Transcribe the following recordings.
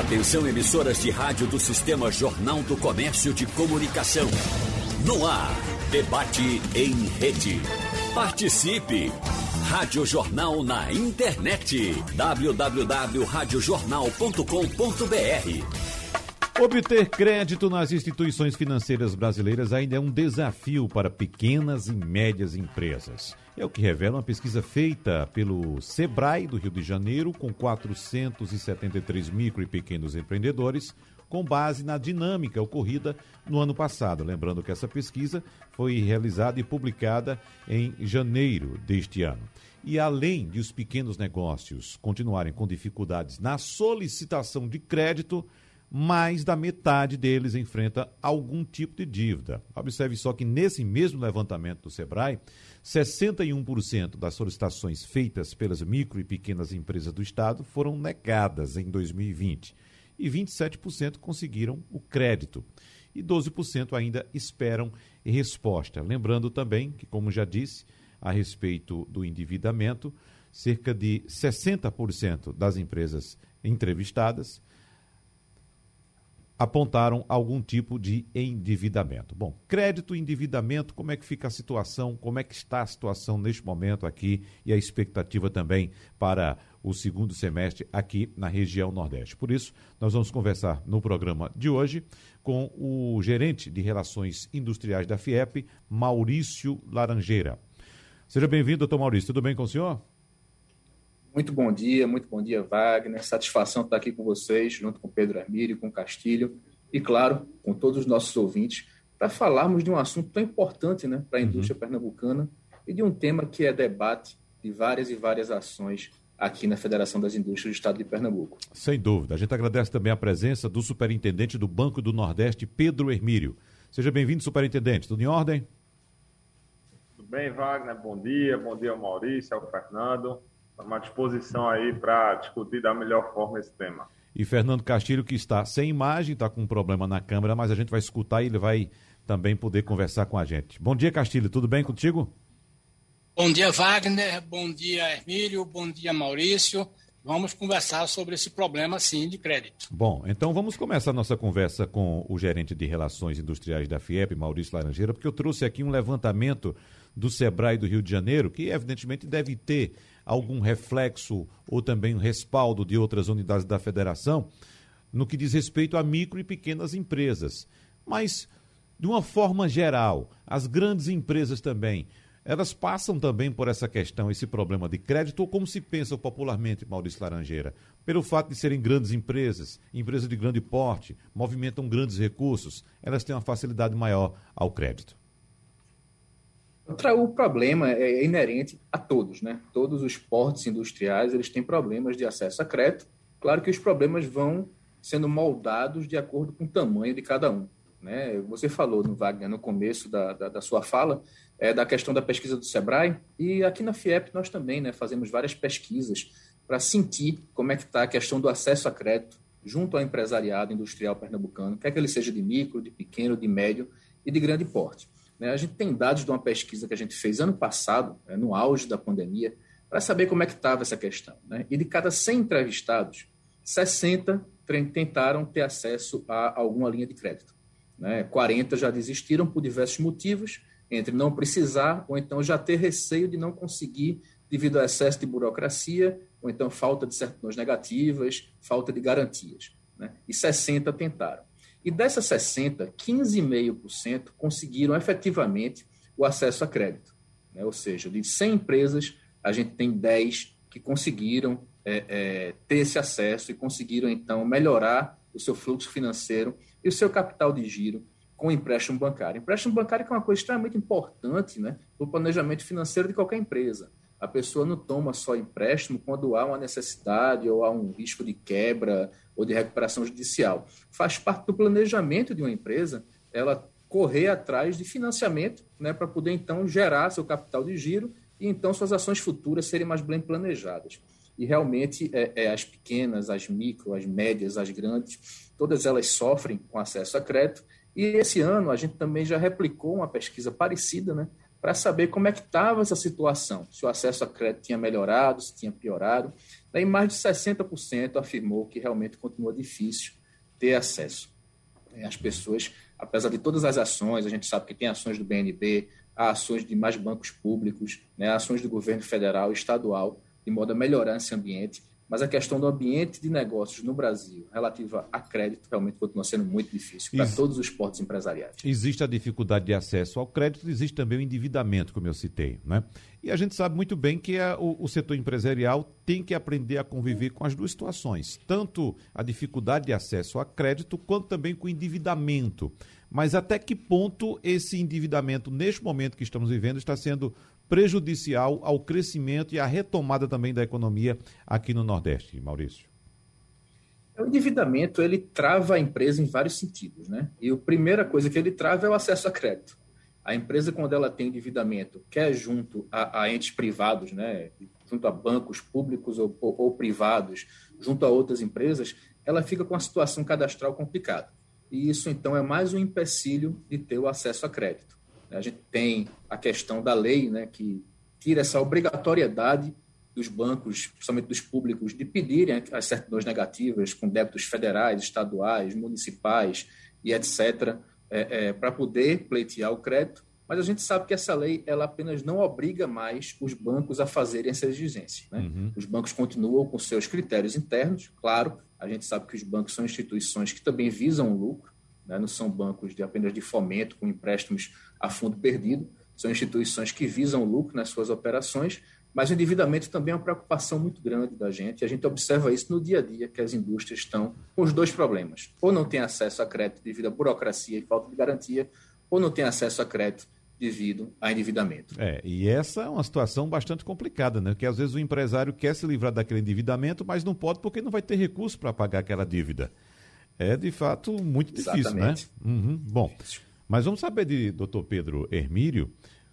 Atenção emissoras de rádio do Sistema Jornal do Comércio de Comunicação. No ar, debate em rede. Participe! Rádio Jornal na internet. www.radiojornal.com.br Obter crédito nas instituições financeiras brasileiras ainda é um desafio para pequenas e médias empresas. É o que revela uma pesquisa feita pelo Sebrae do Rio de Janeiro com 473 micro e pequenos empreendedores, com base na dinâmica ocorrida no ano passado. Lembrando que essa pesquisa foi realizada e publicada em janeiro deste ano. E além de os pequenos negócios continuarem com dificuldades na solicitação de crédito, mais da metade deles enfrenta algum tipo de dívida. Observe só que nesse mesmo levantamento do Sebrae, 61% das solicitações feitas pelas micro e pequenas empresas do estado foram negadas em 2020 e 27% conseguiram o crédito. E 12% ainda esperam resposta. Lembrando também que, como já disse, a respeito do endividamento, cerca de 60% das empresas entrevistadas apontaram algum tipo de endividamento. Bom, crédito e endividamento, como é que fica a situação? Como é que está a situação neste momento aqui e a expectativa também para o segundo semestre aqui na região Nordeste? Por isso, nós vamos conversar no programa de hoje com o gerente de Relações Industriais da FIEP, Maurício Laranjeira. Seja bem-vindo, doutor Maurício. Tudo bem com o senhor? Muito bom dia, muito bom dia, Wagner. Satisfação estar aqui com vocês, junto com Pedro Armírio, com Castilho e, claro, com todos os nossos ouvintes, para falarmos de um assunto tão importante né, para a uhum. indústria uhum. pernambucana e de um tema que é debate de várias e várias ações aqui na Federação das Indústrias do Estado de Pernambuco. Sem dúvida. A gente agradece também a presença do superintendente do Banco do Nordeste, Pedro Hermírio. Seja bem-vindo, superintendente. Tudo em ordem? bem, Wagner? Bom dia. Bom dia ao Maurício, ao Fernando. Estamos à disposição aí para discutir da melhor forma esse tema. E Fernando Castilho, que está sem imagem, está com um problema na câmera, mas a gente vai escutar e ele vai também poder conversar com a gente. Bom dia, Castilho. Tudo bem contigo? Bom dia, Wagner. Bom dia, Hermílio. Bom dia, Maurício. Vamos conversar sobre esse problema, sim, de crédito. Bom, então vamos começar a nossa conversa com o gerente de Relações Industriais da FIEP, Maurício Laranjeira, porque eu trouxe aqui um levantamento do SEBRAE do Rio de Janeiro, que evidentemente deve ter algum reflexo ou também respaldo de outras unidades da federação no que diz respeito a micro e pequenas empresas. Mas, de uma forma geral, as grandes empresas também, elas passam também por essa questão, esse problema de crédito, ou como se pensa popularmente, Maurício Laranjeira? Pelo fato de serem grandes empresas, empresas de grande porte, movimentam grandes recursos, elas têm uma facilidade maior ao crédito. O problema é inerente a todos, né? Todos os portos industriais eles têm problemas de acesso a crédito. Claro que os problemas vão sendo moldados de acordo com o tamanho de cada um. Né? Você falou no Wagner no começo da, da, da, sua fala é, da questão da pesquisa do Sebrae e aqui na FIEP nós também né, fazemos várias pesquisas para sentir como é que está a questão do acesso a crédito junto ao empresariado industrial pernambucano, quer que ele seja de micro, de pequeno, de médio e de grande porte. Né? A gente tem dados de uma pesquisa que a gente fez ano passado, né, no auge da pandemia, para saber como é que estava essa questão. Né? E de cada 100 entrevistados, 60 tentaram ter acesso a alguma linha de crédito. Né? 40 já desistiram por diversos motivos, entre não precisar ou então já ter receio de não conseguir devido ao excesso de burocracia ou então falta de certidões negativas, falta de garantias. Né? E 60 tentaram. E dessas 60, 15,5% conseguiram efetivamente o acesso a crédito. Né? Ou seja, de 100 empresas, a gente tem 10 que conseguiram é, é, ter esse acesso e conseguiram, então, melhorar o seu fluxo financeiro e o seu capital de giro com empréstimo bancário. Empréstimo bancário é uma coisa extremamente importante né, para o planejamento financeiro de qualquer empresa. A pessoa não toma só empréstimo quando há uma necessidade ou há um risco de quebra ou de recuperação judicial. Faz parte do planejamento de uma empresa ela correr atrás de financiamento né, para poder então gerar seu capital de giro e então suas ações futuras serem mais bem planejadas. E realmente é, é, as pequenas, as micro, as médias, as grandes, todas elas sofrem com acesso a crédito. E esse ano a gente também já replicou uma pesquisa parecida, né, para saber como é que estava essa situação, se o acesso a crédito tinha melhorado, se tinha piorado. Daí mais de 60% afirmou que realmente continua difícil ter acesso. As pessoas, apesar de todas as ações, a gente sabe que tem ações do BNB, há ações de mais bancos públicos, né, ações do governo federal e estadual, de modo a melhorar esse ambiente, mas a questão do ambiente de negócios no Brasil, relativa a crédito, realmente continua sendo muito difícil para todos os portos empresariais. Existe a dificuldade de acesso ao crédito, existe também o endividamento, como eu citei. Né? E a gente sabe muito bem que a, o, o setor empresarial tem que aprender a conviver com as duas situações, tanto a dificuldade de acesso a crédito, quanto também com o endividamento. Mas até que ponto esse endividamento, neste momento que estamos vivendo, está sendo prejudicial ao crescimento e à retomada também da economia aqui no Nordeste, Maurício? O endividamento ele trava a empresa em vários sentidos, né? E a primeira coisa que ele trava é o acesso a crédito. A empresa, quando ela tem endividamento, quer junto a, a entes privados, né? junto a bancos públicos ou, ou, ou privados, junto a outras empresas, ela fica com a situação cadastral complicada. E isso, então, é mais um empecilho de ter o acesso a crédito. A gente tem a questão da lei, né, que tira essa obrigatoriedade dos bancos, principalmente dos públicos, de pedirem as certidões negativas com débitos federais, estaduais, municipais e etc., é, é, para poder pleitear o crédito. Mas a gente sabe que essa lei ela apenas não obriga mais os bancos a fazerem essa exigência. Né? Uhum. Os bancos continuam com seus critérios internos, claro. A gente sabe que os bancos são instituições que também visam o lucro, né? não são bancos de apenas de fomento com empréstimos a fundo perdido, são instituições que visam lucro nas suas operações, mas o endividamento também é uma preocupação muito grande da gente, e a gente observa isso no dia a dia, que as indústrias estão com os dois problemas, ou não tem acesso a crédito devido à burocracia e falta de garantia, ou não tem acesso a crédito devido a endividamento. É, e essa é uma situação bastante complicada, né? Porque às vezes o empresário quer se livrar daquele endividamento, mas não pode porque não vai ter recurso para pagar aquela dívida. É de fato muito difícil, Exatamente. né? Uhum. Bom, mas vamos saber de doutor Pedro Hermílio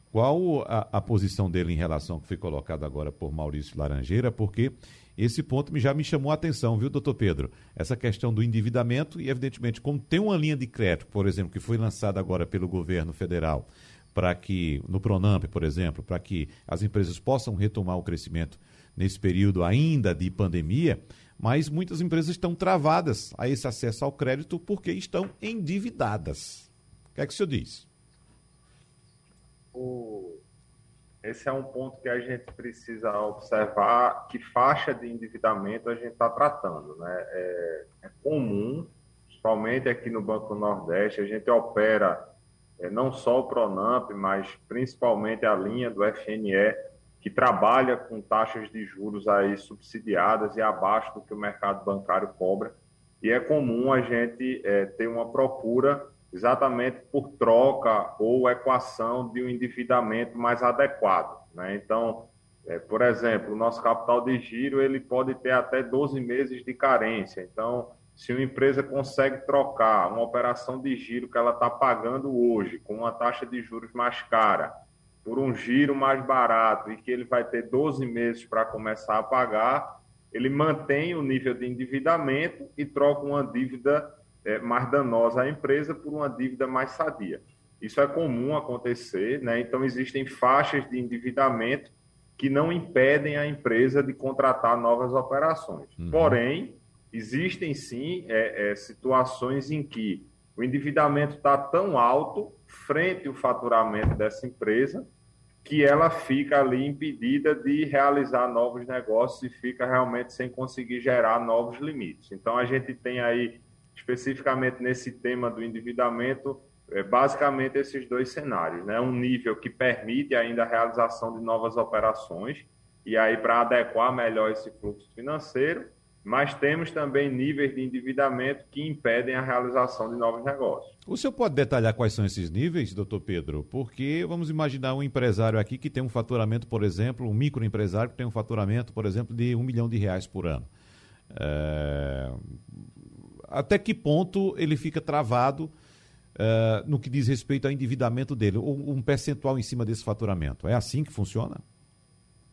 qual a, a, posição dele em relação ao que foi colocado agora por Maurício Laranjeira, porque esse ponto já me chamou a atenção, viu, doutor Pedro? Essa questão do endividamento e, evidentemente, como tem uma linha de crédito, por exemplo, que foi lançada agora pelo governo federal, para que, no Pronamp, por exemplo, para que as empresas possam retomar o crescimento nesse período ainda de pandemia, mas muitas empresas estão travadas a esse acesso ao crédito porque estão endividadas que é que o senhor diz? O... Esse é um ponto que a gente precisa observar que faixa de endividamento a gente está tratando. Né? É, é, comum, principalmente aqui no Banco Nordeste, a gente opera é, não só o Pronamp, mas principalmente a linha do FNE, que trabalha com taxas de juros aí subsidiadas e abaixo do que o mercado bancário cobra. E é comum a gente é, ter uma procura exatamente por troca ou equação de um endividamento mais adequado. Né? Então, é, por exemplo, o nosso capital de giro ele pode ter até 12 meses de carência. Então, se uma empresa consegue trocar uma operação de giro que ela está pagando hoje com uma taxa de juros mais cara por um giro mais barato e que ele vai ter 12 meses para começar a pagar, ele mantém o nível de endividamento e troca uma dívida é, mais danosa à empresa por uma dívida mais sadia. Isso é comum acontecer, né? então existem faixas de endividamento que não impedem a empresa de contratar novas operações. Uhum. Porém, existem sim é, é, situações em que o endividamento está tão alto frente ao faturamento dessa empresa que ela fica ali impedida de realizar novos negócios e fica realmente sem conseguir gerar novos limites. Então a gente tem aí especificamente nesse tema do endividamento, é basicamente esses dois cenários, né? Um nível que permite ainda a realização de novas operações e aí para adequar melhor esse fluxo financeiro, mas temos também níveis de endividamento que impedem a realização de novos negócios. O senhor pode detalhar quais são esses níveis, doutor Pedro? Porque vamos imaginar um empresário aqui que tem um faturamento, por exemplo, um microempresário que tem um faturamento, por exemplo, de um milhão de reais por ano. É até que ponto ele fica travado uh, no que diz respeito ao endividamento dele, ou um percentual em cima desse faturamento. É assim que funciona?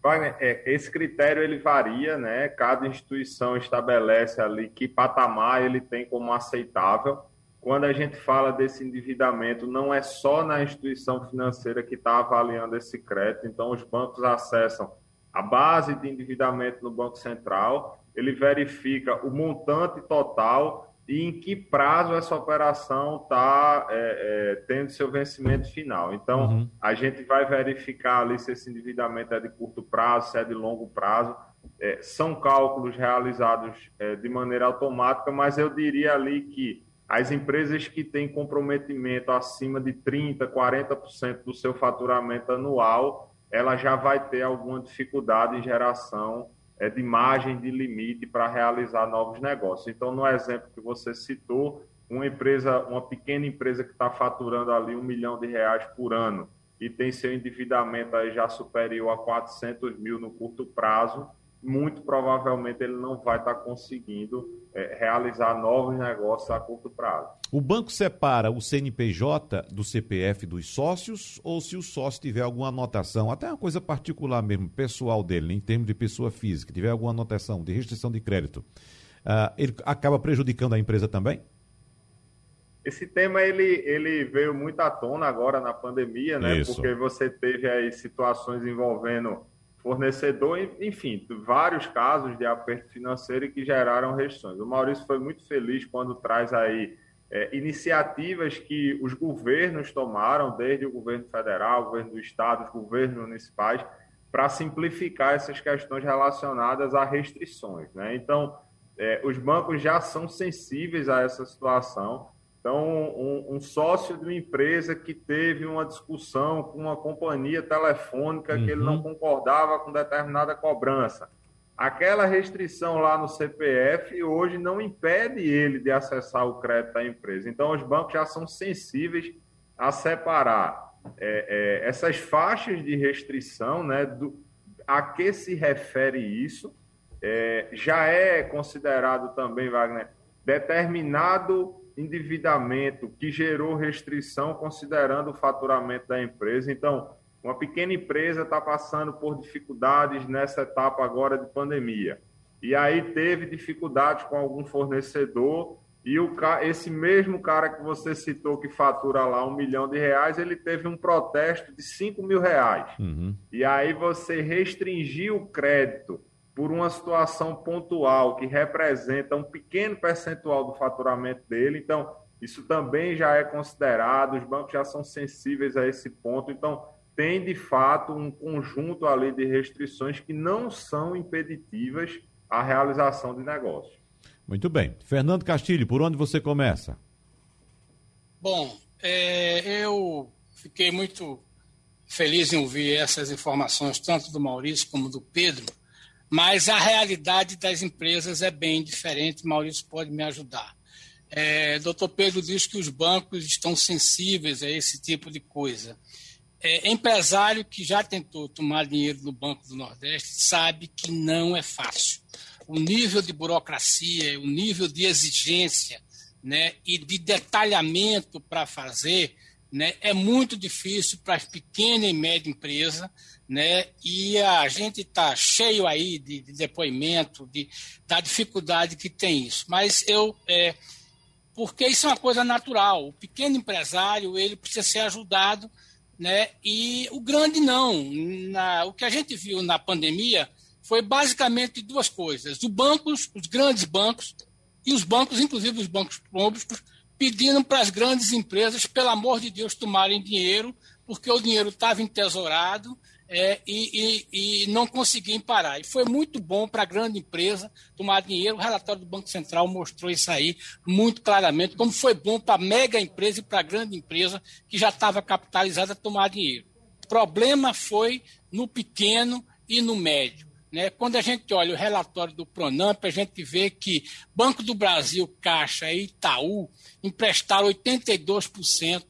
Wagner, é, esse critério ele varia, né? Cada instituição estabelece ali que patamar ele tem como aceitável. Quando a gente fala desse endividamento, não é só na instituição financeira que está avaliando esse crédito, então os bancos acessam a base de endividamento no Banco Central, ele verifica o montante total e em que prazo essa operação está é, é, tendo seu vencimento final. Então, uhum. a gente vai verificar ali se esse endividamento é de curto prazo, se é de longo prazo. É, são cálculos realizados é, de maneira automática, mas eu diria ali que as empresas que têm comprometimento acima de 30%, 40% do seu faturamento anual, ela já vai ter alguma dificuldade em geração é, de margem de limite para realizar novos negócios. Então, no exemplo que você citou, uma empresa, uma pequena empresa que está faturando ali um milhão de reais por ano e tem seu endividamento aí já superior a 400 mil no curto prazo, muito provavelmente ele não vai estar conseguindo é, realizar novos negócios a curto prazo. O banco separa o CNPJ do CPF dos sócios ou se o sócio tiver alguma anotação, até uma coisa particular mesmo, pessoal dele, em termos de pessoa física, tiver alguma anotação de restrição de crédito, uh, ele acaba prejudicando a empresa também? Esse tema ele, ele veio muito à tona agora na pandemia, né? Isso. Porque você teve aí situações envolvendo fornecedor, enfim, vários casos de aperto financeiro que geraram restrições. O Maurício foi muito feliz quando traz aí é, iniciativas que os governos tomaram, desde o governo federal, o governo do estado, os governos municipais, para simplificar essas questões relacionadas a restrições. Né? Então, é, os bancos já são sensíveis a essa situação então, um, um, sócio de uma empresa que teve uma discussão com uma companhia telefônica uhum. que ele não uhum. concordava com determinada cobrança. Aquela restrição lá no CPF hoje não impede ele de acessar o crédito da empresa. Então, os bancos já são sensíveis a separar é, é, essas faixas de restrição, né, do, a que se refere isso. É, já é considerado também, Wagner, determinado endividamento que gerou restrição considerando o faturamento da empresa. Então, uma pequena empresa está passando por dificuldades nessa etapa agora de pandemia. E aí teve dificuldades com algum fornecedor e o, esse mesmo cara que você citou que fatura lá um milhão de reais, ele teve um protesto de cinco mil reais. Uhum. E aí você restringiu o crédito por uma situação pontual que representa um pequeno percentual do faturamento dele. Então, isso também já é considerado, os bancos já são sensíveis a esse ponto. Então, tem de fato um conjunto ali de restrições que não são impeditivas à realização de negócios. Muito bem. Fernando Castilho, por onde você começa? Bom, é, eu fiquei muito feliz em ouvir essas informações, tanto do Maurício como do Pedro mas a realidade das empresas é bem diferente. Maurício pode me ajudar. É, Doutor Pedro diz que os bancos estão sensíveis a esse tipo de coisa. É, empresário que já tentou tomar dinheiro no Banco do Nordeste sabe que não é fácil. O nível de burocracia, o nível de exigência né, e de detalhamento para fazer né, é muito difícil para as pequenas e médias empresas né? E a gente está cheio aí de, de, depoimento de, da dificuldade que tem isso. Mas eu, é, porque isso é uma coisa natural. O pequeno empresário ele precisa ser ajudado, né? E o grande não. Na, o que a gente viu na pandemia foi basicamente duas coisas: os bancos, os grandes bancos e os bancos, inclusive os bancos públicos, pedindo para as grandes empresas, pelo amor de Deus, tomarem dinheiro, porque o dinheiro estava entesourado é, e, e, e, não conseguiam parar. E foi muito bom para a grande empresa tomar dinheiro. O relatório do Banco Central mostrou isso aí muito claramente, como foi bom para a mega empresa e para a grande empresa que já estava capitalizada tomar dinheiro. O problema foi no pequeno e no médio. Né? Quando a gente olha o relatório do Pronamp, a gente vê que Banco do Brasil, Caixa e Itaú emprestaram 82%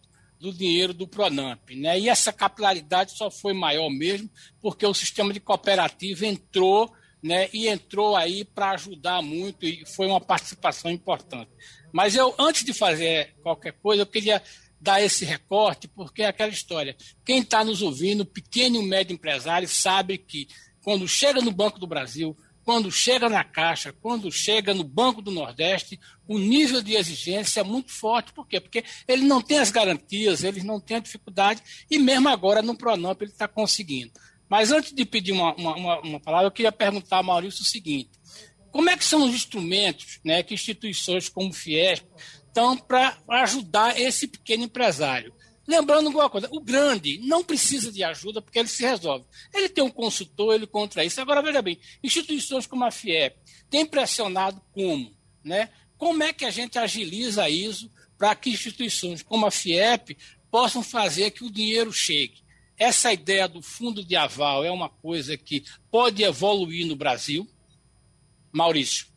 do dinheiro do Pronamp. Né? E essa capilaridade só foi maior mesmo porque o sistema de cooperativa entrou né, e entrou aí para ajudar muito e foi uma participação importante. Mas eu, antes de fazer qualquer coisa, eu queria dar esse recorte, porque é aquela história. Quem está nos ouvindo, pequeno e médio empresário, sabe que quando chega no Banco do Brasil, quando chega na Caixa, quando chega no Banco do Nordeste, o nível de exigência é muito forte. Por quê? Porque ele não tem as garantias, ele não tem a dificuldade, e mesmo agora no Pronamp ele está conseguindo. Mas antes de pedir uma, uma, uma, palavra, eu queria perguntar a Maurício o seguinte: como é que são os instrumentos né, que instituições como o Fiesp estão para ajudar esse pequeno empresário? Lembrando alguma coisa, o grande não precisa de ajuda porque ele se resolve. Ele tem um consultor, ele contra isso. Agora, veja bem, instituições como a FIEP têm pressionado como? Né? Como é que a gente agiliza isso para que instituições como a FIEP possam fazer que o dinheiro chegue? Essa ideia do fundo de aval é uma coisa que pode evoluir no Brasil? Maurício.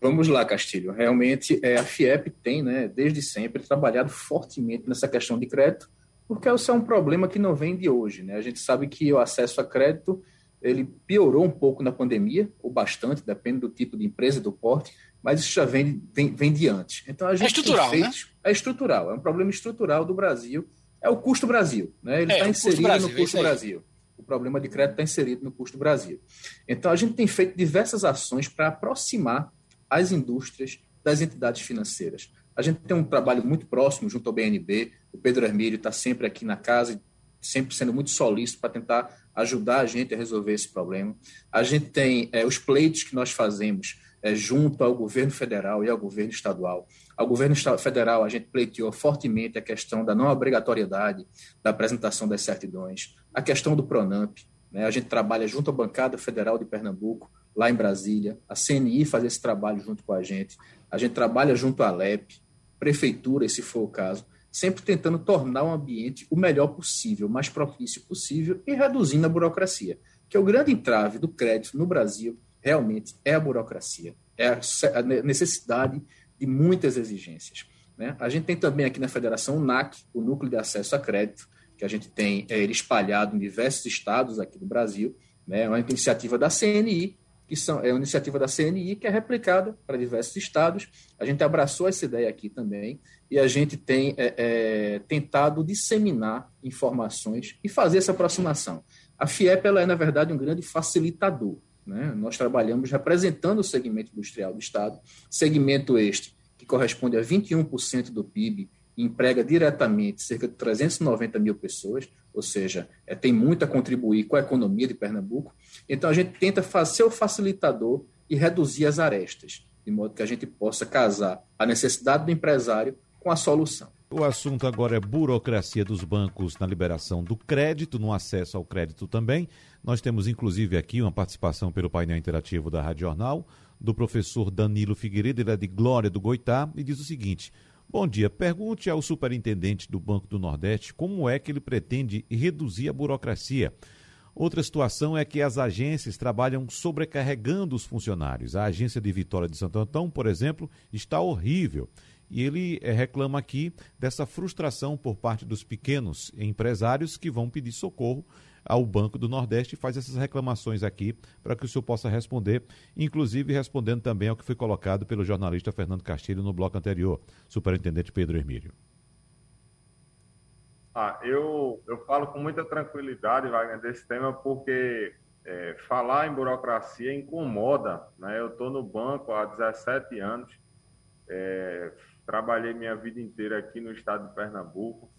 Vamos lá, Castilho. Realmente, é, a FIEP tem, né, desde sempre, trabalhado fortemente nessa questão de crédito, porque isso é um problema que não vem de hoje. Né? A gente sabe que o acesso a crédito ele piorou um pouco na pandemia, ou bastante, depende do tipo de empresa e do porte, mas isso já vem, vem, vem de antes. Então, a é gente é estrutural, feito, né? É estrutural, é um problema estrutural do Brasil, é o custo Brasil. Né? Ele está é, inserido Brasil, no custo Brasil. O problema de crédito está inserido no custo Brasil. Então, a gente tem feito diversas ações para aproximar as indústrias das entidades financeiras. A gente tem um trabalho muito próximo junto ao BNB, o Pedro Hermílio está sempre aqui na casa, sempre sendo muito solícito para tentar ajudar a gente a resolver esse problema. A gente tem é, os pleitos que nós fazemos é, junto ao governo federal e ao governo estadual. Ao governo federal, a gente pleiteou fortemente a questão da não obrigatoriedade da apresentação das certidões, a questão do PRONAMP. Né? A gente trabalha junto à bancada federal de Pernambuco lá em Brasília, a CNI faz esse trabalho junto com a gente, a gente trabalha junto à LEP, prefeitura, se for o caso, sempre tentando tornar o ambiente o melhor possível, o mais propício possível e reduzindo a burocracia, que é o grande entrave do crédito no Brasil, realmente é a burocracia, é a necessidade de muitas exigências. Né? A gente tem também aqui na Federação o NAC, o Núcleo de Acesso a Crédito, que a gente tem é, ele espalhado em diversos estados aqui do Brasil, né? é uma iniciativa da CNI, que são, é uma iniciativa da CNI que é replicada para diversos estados. A gente abraçou essa ideia aqui também e a gente tem é, é, tentado disseminar informações e fazer essa aproximação. A FIEP ela é, na verdade, um grande facilitador. Né? Nós trabalhamos representando o segmento industrial do Estado, segmento este que corresponde a 21% do PIB emprega diretamente cerca de 390 mil pessoas, ou seja, é, tem muito a contribuir com a economia de Pernambuco. Então, a gente tenta fazer o facilitador e reduzir as arestas, de modo que a gente possa casar a necessidade do empresário com a solução. O assunto agora é burocracia dos bancos na liberação do crédito, no acesso ao crédito também. Nós temos, inclusive, aqui uma participação pelo painel interativo da Rádio Jornal, do professor Danilo Figueiredo, ele é de Glória do Goitá, e diz o seguinte: Bom dia. Pergunte ao superintendente do Banco do Nordeste como é que ele pretende reduzir a burocracia. Outra situação é que as agências trabalham sobrecarregando os funcionários. A agência de Vitória de Santo Antão, por exemplo, está horrível. E ele é, reclama aqui dessa frustração por parte dos pequenos empresários que vão pedir socorro ao Banco do Nordeste e faz essas reclamações aqui para que o senhor possa responder, inclusive respondendo também ao que foi colocado pelo jornalista Fernando Castilho no bloco anterior, superintendente Pedro Hermílio. Ah, eu, eu falo com muita tranquilidade, Wagner, desse tema, porque é, falar em burocracia incomoda. Né? Eu estou no banco há 17 anos, é, trabalhei minha vida inteira aqui no estado de Pernambuco,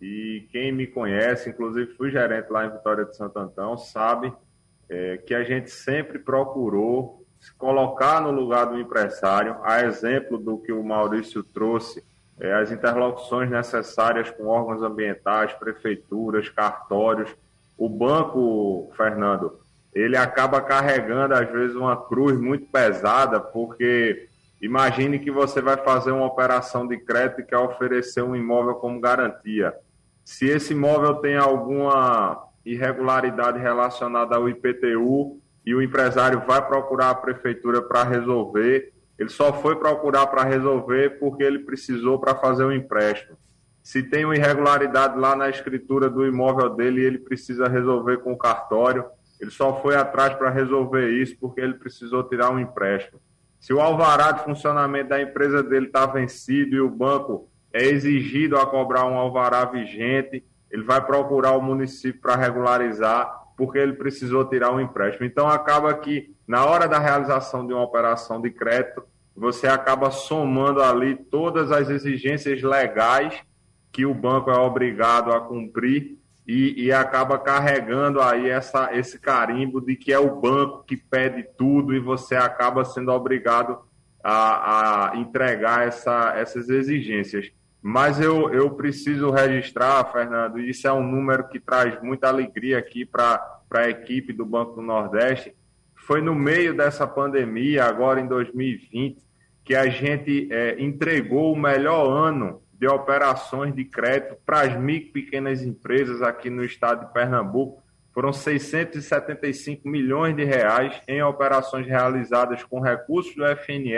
e quem me conhece, inclusive fui gerente lá em Vitória de Santo Antão, sabe é, que a gente sempre procurou se colocar no lugar do empresário, a exemplo do que o Maurício trouxe, é, as interlocuções necessárias com órgãos ambientais, prefeituras, cartórios. O banco, Fernando, ele acaba carregando, às vezes, uma cruz muito pesada, porque imagine que você vai fazer uma operação de crédito e quer oferecer um imóvel como garantia. Se esse imóvel tem alguma irregularidade relacionada ao IPTU e o empresário vai procurar a prefeitura para resolver, ele só foi procurar para resolver porque ele precisou para fazer o um empréstimo. Se tem uma irregularidade lá na escritura do imóvel dele e ele precisa resolver com o cartório, ele só foi atrás para resolver isso porque ele precisou tirar um empréstimo. Se o alvará de funcionamento da empresa dele está vencido e o banco é exigido a cobrar um alvará vigente, ele vai procurar o município para regularizar. porque ele precisou tirar um empréstimo. Então, acaba que, na hora da realização de uma operação de crédito, você acaba somando ali todas as exigências legais que o banco é obrigado a cumprir e, e, acaba carregando aí essa, esse carimbo de que é o banco que pede tudo e você acaba sendo obrigado a, a entregar essa, essas exigências. Mas eu, eu preciso registrar, Fernando, isso é um número que traz muita alegria aqui para a equipe do Banco do Nordeste. Foi no meio dessa pandemia, agora em 2020, que a gente é, entregou o melhor ano de operações de crédito para as micro e pequenas empresas aqui no estado de Pernambuco. Foram 675 milhões de reais em operações realizadas com recursos do FNE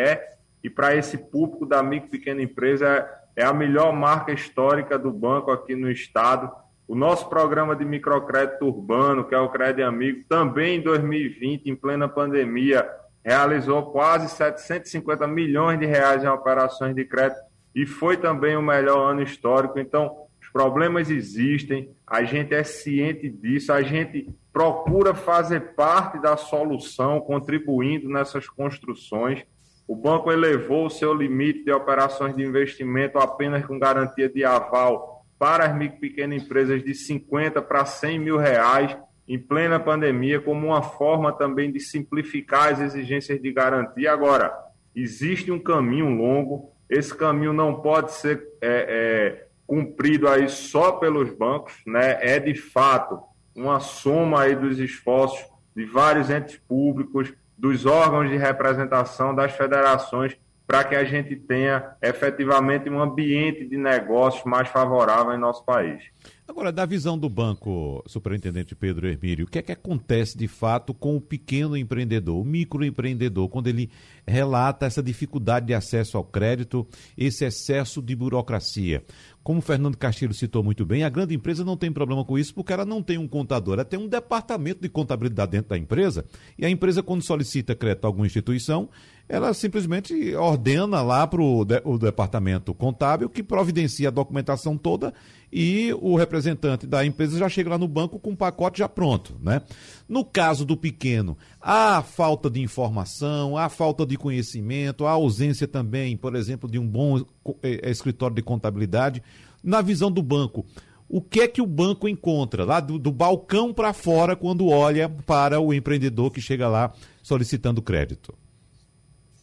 e para esse público da micro e pequena empresa é a melhor marca histórica do banco aqui no estado. O nosso programa de microcrédito urbano, que é o Crédito Amigo, também em 2020, em plena pandemia, realizou quase 750 milhões de reais em operações de crédito e foi também o melhor ano histórico. Então, problemas existem, a gente é ciente disso, a gente procura fazer parte da solução, contribuindo nessas construções. O banco elevou o seu limite de operações de investimento apenas com garantia de aval para as micro e pequenas empresas de 50 para 100 mil reais em plena pandemia, como uma forma também de simplificar as exigências de garantia. Agora, existe um caminho longo, esse caminho não pode ser é, é, cumprido aí só pelos bancos, né? É de fato uma soma aí dos esforços de vários entes públicos, dos órgãos de representação, das federações, para que a gente tenha efetivamente um ambiente de negócios mais favorável em nosso país. Agora, da visão do banco, superintendente Pedro Hermílio, o que é que acontece de fato com o pequeno empreendedor, o microempreendedor, quando ele relata essa dificuldade de acesso ao crédito, esse excesso de burocracia? Como o Fernando Castilho citou muito bem, a grande empresa não tem problema com isso porque ela não tem um contador, ela tem um departamento de contabilidade dentro da empresa e a empresa, quando solicita crédito a alguma instituição, ela simplesmente ordena lá para o de, departamento contábil que providencia a documentação toda e o representante da empresa já chega lá no banco com o pacote já pronto, né? No caso do pequeno, há falta de informação, há falta de conhecimento, há ausência também, por exemplo, de um bom eh, eh, escritório de contabilidade. Na visão do banco, o que é que o banco encontra lá do, do balcão para fora quando olha para o empreendedor que chega lá solicitando crédito?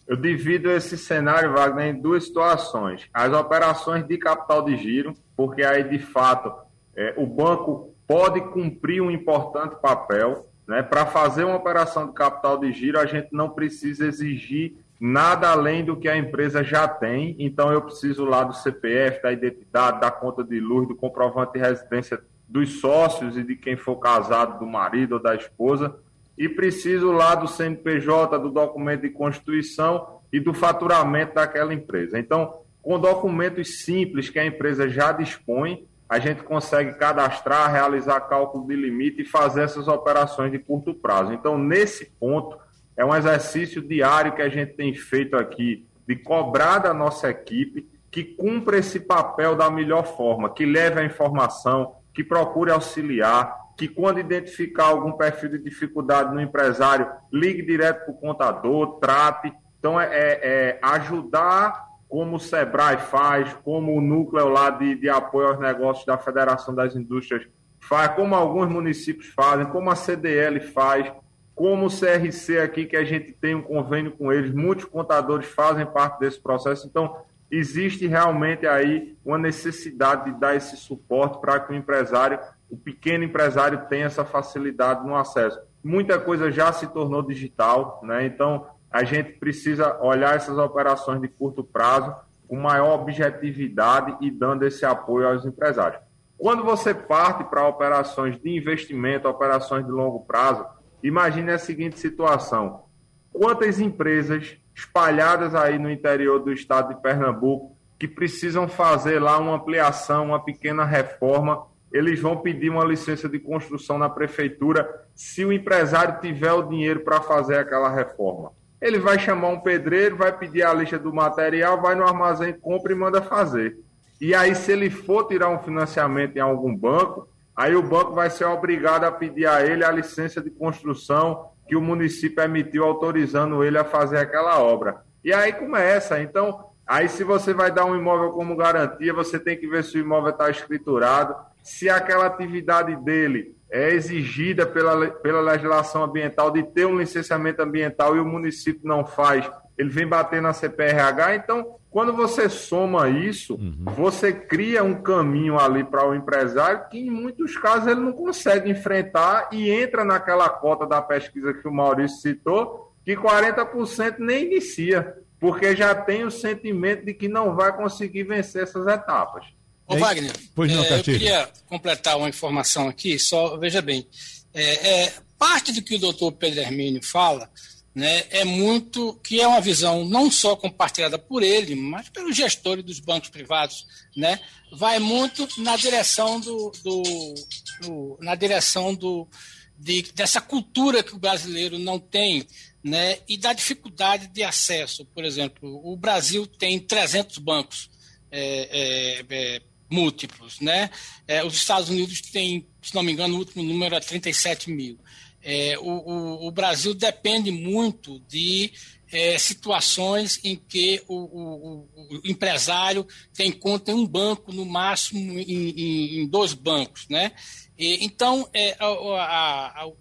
Eu divido esse cenário, Wagner, em duas situações. As operações de capital de giro, porque aí, de fato, é, o banco pode cumprir um importante papel. Né? Para fazer uma operação de capital de giro, a gente não precisa exigir nada além do que a empresa já tem. Então, eu preciso lá do CPF, da identidade, da conta de luz, do comprovante de residência dos sócios e de quem for casado, do marido ou da esposa e preciso lá do CNPJ, do documento de constituição e do faturamento daquela empresa. Então, com documentos simples que a empresa já dispõe, a gente consegue cadastrar, realizar cálculo de limite e fazer essas operações de curto prazo. Então, nesse ponto, é um exercício diário que a gente tem feito aqui de cobrar da nossa equipe que cumpra esse papel da melhor forma, que leve a informação, que procure auxiliar, que quando identificar algum perfil de dificuldade no empresário, ligue direto para o contador, trate. Então, é, é, é, ajudar como o SEBRAE faz, como o núcleo lá de, de apoio aos negócios da Federação das Indústrias faz, como alguns municípios fazem, como a CDL faz, como o CRC aqui, que a gente tem um convênio com eles, muitos contadores fazem parte desse processo. Então, existe realmente aí uma necessidade de dar esse suporte para que o empresário o pequeno empresário tem essa facilidade no acesso. Muita coisa já se tornou digital, né? então a gente precisa olhar essas operações de curto prazo com maior objetividade e dando esse apoio aos empresários. Quando você parte para operações de investimento, operações de longo prazo, imagine a seguinte situação: quantas empresas espalhadas aí no interior do estado de Pernambuco que precisam fazer lá uma ampliação, uma pequena reforma eles vão pedir uma licença de construção na prefeitura se o empresário tiver o dinheiro para fazer aquela reforma. Ele vai chamar um pedreiro, vai pedir a lista do material, vai no armazém, compra e manda fazer. E aí, se ele for tirar um financiamento em algum banco, aí o banco vai ser obrigado a pedir a ele a licença de construção que o município emitiu autorizando ele a fazer aquela obra. E aí começa. Então, aí se você vai dar um imóvel como garantia, você tem que ver se o imóvel está escriturado, se aquela atividade dele é exigida pela, pela legislação ambiental de ter um licenciamento ambiental e o município não faz, ele vem bater na CPRH. Então, quando você soma isso, uhum. você cria um caminho ali para o empresário que, em muitos casos, ele não consegue enfrentar e entra naquela cota da pesquisa que o Maurício citou, que 40% nem inicia, porque já tem o sentimento de que não vai conseguir vencer essas etapas. Ô, Wagner, pois não, é, eu queria completar uma informação aqui, só veja bem. É, é, parte do que o doutor Pedro Hermínio fala né, é muito, que é uma visão não só compartilhada por ele, mas pelos gestores dos bancos privados, né, vai muito na direção do, do, do na direção do, de, dessa cultura que o brasileiro não tem, né, e da dificuldade de acesso. Por exemplo, o Brasil tem 300 bancos é, é, é, múltiplos, né? É, os Estados Unidos têm, se não me engano, o último número é 37 mil. É, o, o, o, Brasil depende muito de é, situações em que o, o, o, empresário tem conta em um banco, no máximo em, em, em dois bancos. Né? E, então, é, a,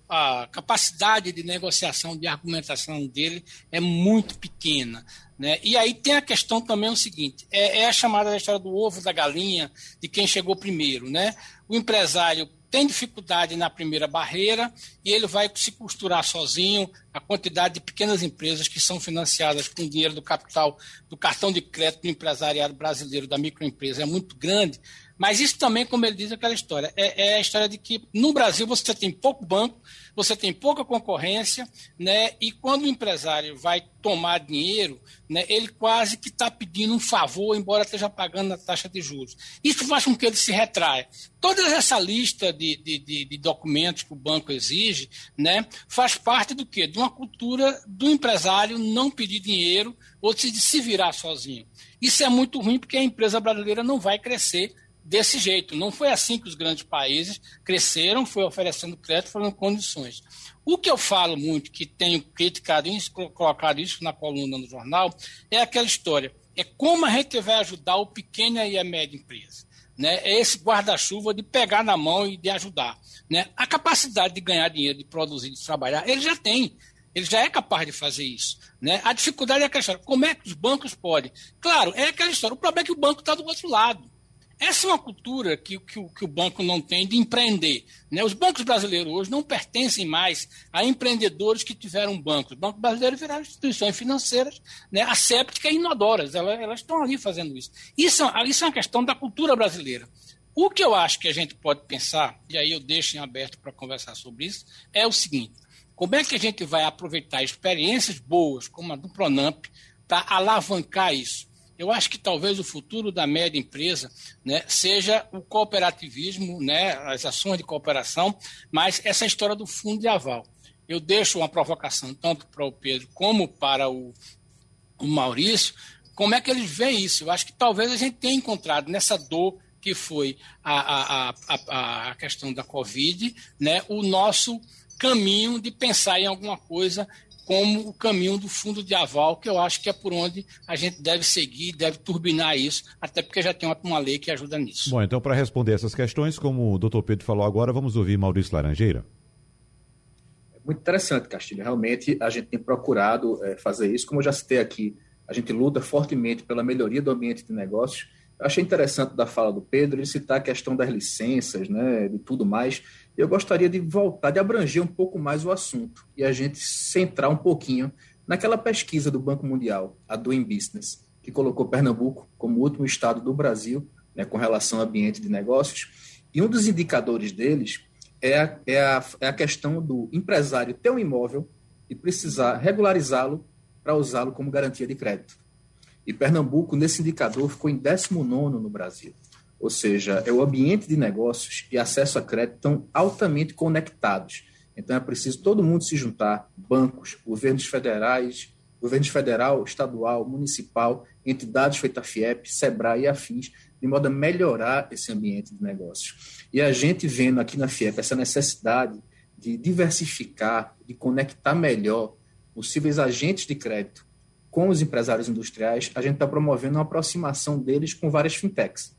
a, a, capacidade de negociação, de argumentação dele é muito pequena. Né? E aí tem a questão também o seguinte: é, é a chamada história do ovo da galinha, de quem chegou primeiro. Né? O empresário tem dificuldade na primeira barreira e ele vai se costurar sozinho a quantidade de pequenas empresas que são financiadas com dinheiro do capital do cartão de crédito do empresariado brasileiro, da microempresa, é muito grande. Mas isso também, como ele diz, é aquela história. É, é a história de que no Brasil você tem pouco banco, você tem pouca concorrência, né? E quando o empresário vai tomar dinheiro, né, ele quase que está pedindo um favor, embora esteja pagando a taxa de juros. Isso faz com que ele se retraia. Toda essa lista de, de, de, de documentos que o banco exige, né, faz parte do quê? De uma cultura do empresário não pedir dinheiro ou de se virar sozinho. Isso é muito ruim porque a empresa brasileira não vai crescer desse jeito. Não foi assim que os grandes países cresceram, foi oferecendo crédito, foram condições. O que eu falo muito, que tenho criticado e colocado isso na coluna no jornal, é aquela história. É como a gente vai ajudar o pequeno e a média empresa. Né? É esse guarda-chuva de pegar na mão e de ajudar. Né? A capacidade de ganhar dinheiro, de produzir, de trabalhar, ele já tem. Ele já é capaz de fazer isso. Né? A dificuldade é aquela história. Como é que os bancos podem? Claro, é aquela história. O problema é que o banco está do outro lado. Essa é uma cultura que, que, que, o banco não tem de empreender. Né? Os bancos brasileiros hoje não pertencem mais a empreendedores que tiveram bancos. Os bancos brasileiros viraram instituições financeiras né, assépticas e inodoras. Elas, elas estão ali fazendo isso. Isso, isso é uma questão da cultura brasileira. O que eu acho que a gente pode pensar, e aí eu deixo em aberto para conversar sobre isso, é o seguinte: como é que a gente vai aproveitar experiências boas, como a do Pronamp, para alavancar isso? Eu acho que talvez o futuro da média empresa né, seja o cooperativismo, né, as ações de cooperação, mas essa história do fundo de aval. Eu deixo uma provocação tanto para o Pedro como para o, o Maurício, como é que eles veem isso? Eu acho que talvez a gente tenha encontrado nessa dor que foi a, a, a, a questão da Covid, né, o nosso caminho de pensar em alguma coisa como o caminho do fundo de aval, que eu acho que é por onde a gente deve seguir, deve turbinar isso, até porque já tem uma, uma lei que ajuda nisso. Bom, então, para responder essas questões, como o doutor Pedro falou agora, vamos ouvir Maurício Laranjeira. É muito interessante, Castilho. Realmente, a gente tem procurado é, fazer isso. Como eu já citei aqui, a gente luta fortemente pela melhoria do ambiente de negócios. Eu achei interessante da fala do Pedro ele citar a questão das licenças, né, de tudo mais eu gostaria de voltar, de abranger um pouco mais o assunto e a gente centrar um pouquinho naquela pesquisa do Banco Mundial, a Doing Business, que colocou Pernambuco como o último estado do Brasil né, com relação ao ambiente de negócios. E um dos indicadores deles é a, é a, é a questão do empresário ter um imóvel e precisar regularizá-lo para usá-lo como garantia de crédito. E Pernambuco, nesse indicador, ficou em 19 no Brasil. Ou seja, é o ambiente de negócios e acesso a crédito estão altamente conectados. Então é preciso todo mundo se juntar, bancos, governos federais, governos federal, estadual, municipal, entidades feitas a FIEP, SEBRAE e afins, de modo a melhorar esse ambiente de negócios. E a gente vendo aqui na FIEP essa necessidade de diversificar, de conectar melhor possíveis agentes de crédito com os empresários industriais, a gente está promovendo uma aproximação deles com várias fintechs.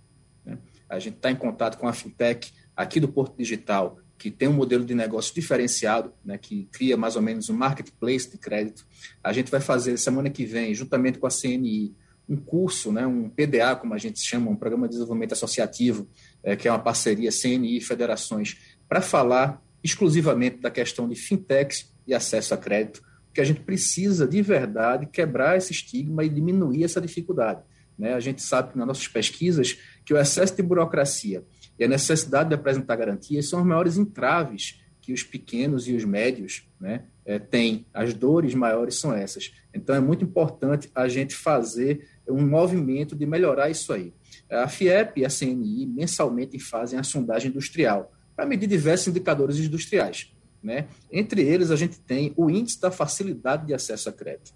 A gente está em contato com a fintech aqui do Porto Digital, que tem um modelo de negócio diferenciado, né, que cria mais ou menos um marketplace de crédito. A gente vai fazer semana que vem, juntamente com a CNI, um curso, né, um PDA, como a gente chama, um Programa de Desenvolvimento Associativo, é, que é uma parceria CNI e federações, para falar exclusivamente da questão de fintechs e acesso a crédito, porque a gente precisa de verdade quebrar esse estigma e diminuir essa dificuldade. Né? A gente sabe que nas nossas pesquisas que o excesso de burocracia e a necessidade de apresentar garantias são os maiores entraves que os pequenos e os médios né, é, têm. As dores maiores são essas. Então, é muito importante a gente fazer um movimento de melhorar isso aí. A FIEP e a CNI mensalmente fazem a sondagem industrial para medir diversos indicadores industriais. Né? Entre eles, a gente tem o índice da facilidade de acesso a crédito.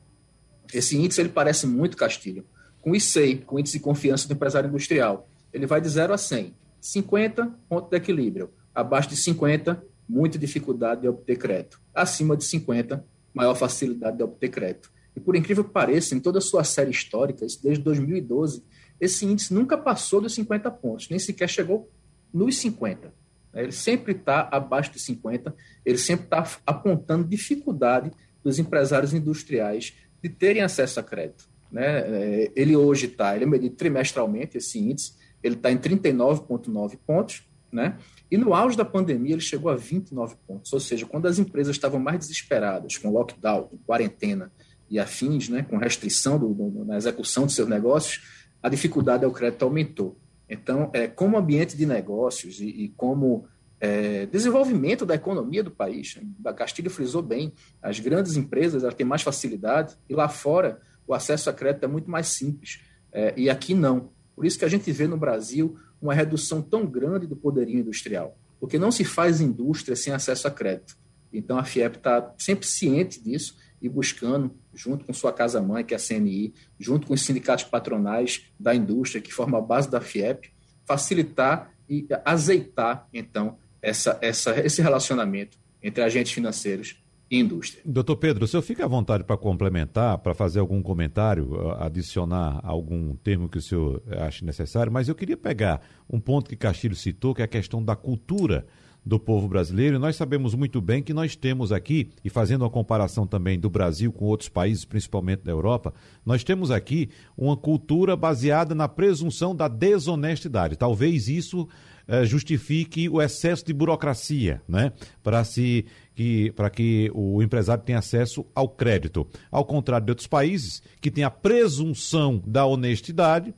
Esse índice ele parece muito castilho. Com o ICEI, com o índice de confiança do empresário industrial, ele vai de 0 a 100. 50, ponto de equilíbrio. Abaixo de 50, muita dificuldade de obter crédito. Acima de 50, maior facilidade de obter crédito. E por incrível que pareça, em toda a sua série histórica, desde 2012, esse índice nunca passou dos 50 pontos, nem sequer chegou nos 50. Ele sempre está abaixo de 50, ele sempre está apontando dificuldade dos empresários industriais de terem acesso a crédito. Né? É, ele hoje está, ele é medido trimestralmente, esse índice, ele está em 39,9 pontos, né? E no auge da pandemia ele chegou a 29 pontos, ou seja, quando as empresas estavam mais desesperadas com lockdown, com quarentena e afins, né, com restrição do, do, na execução de seus negócios, a dificuldade ao crédito aumentou. Então, é, como ambiente de negócios e, e como é, desenvolvimento da economia do país, a Castilho frisou bem, as grandes empresas têm mais facilidade e lá fora o acesso a crédito é muito mais simples. É, e aqui não. Por isso que a gente vê no Brasil uma redução tão grande do poderio industrial, porque não se faz indústria sem acesso a crédito. Então a FIEP está sempre ciente disso e buscando, junto com sua casa-mãe, que é a CNI, junto com os sindicatos patronais da indústria, que formam a base da FIEP, facilitar e azeitar, então, essa, essa, esse relacionamento entre agentes financeiros indústria. Doutor Pedro, o senhor fica à vontade para complementar, para fazer algum comentário, adicionar algum termo que o senhor ache necessário, mas eu queria pegar um ponto que Castilho citou, que é a questão da cultura do povo brasileiro. E nós sabemos muito bem que nós temos aqui, e fazendo uma comparação também do Brasil com outros países, principalmente da Europa, nós temos aqui uma cultura baseada na presunção da desonestidade. Talvez isso eh, justifique o excesso de burocracia, né? Para se que, para que o empresário tenha acesso ao crédito. Ao contrário de outros países que têm a presunção da honestidade,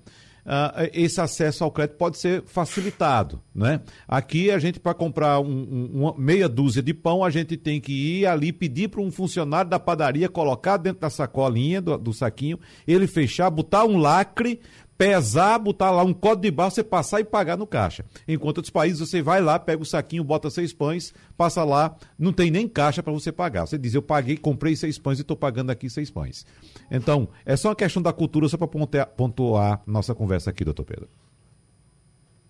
Uh, esse acesso ao crédito pode ser facilitado, né? Aqui a gente para comprar um, um, uma meia dúzia de pão a gente tem que ir ali pedir para um funcionário da padaria colocar dentro da sacolinha do, do saquinho, ele fechar, botar um lacre pesar, botar lá um código de barra, você passar e pagar no caixa. Enquanto outros países, você vai lá, pega o saquinho, bota seis pães, passa lá, não tem nem caixa para você pagar. Você diz, eu paguei, comprei seis pães e estou pagando aqui seis pães. Então, é só uma questão da cultura, só para pontuar, pontuar nossa conversa aqui, doutor Pedro.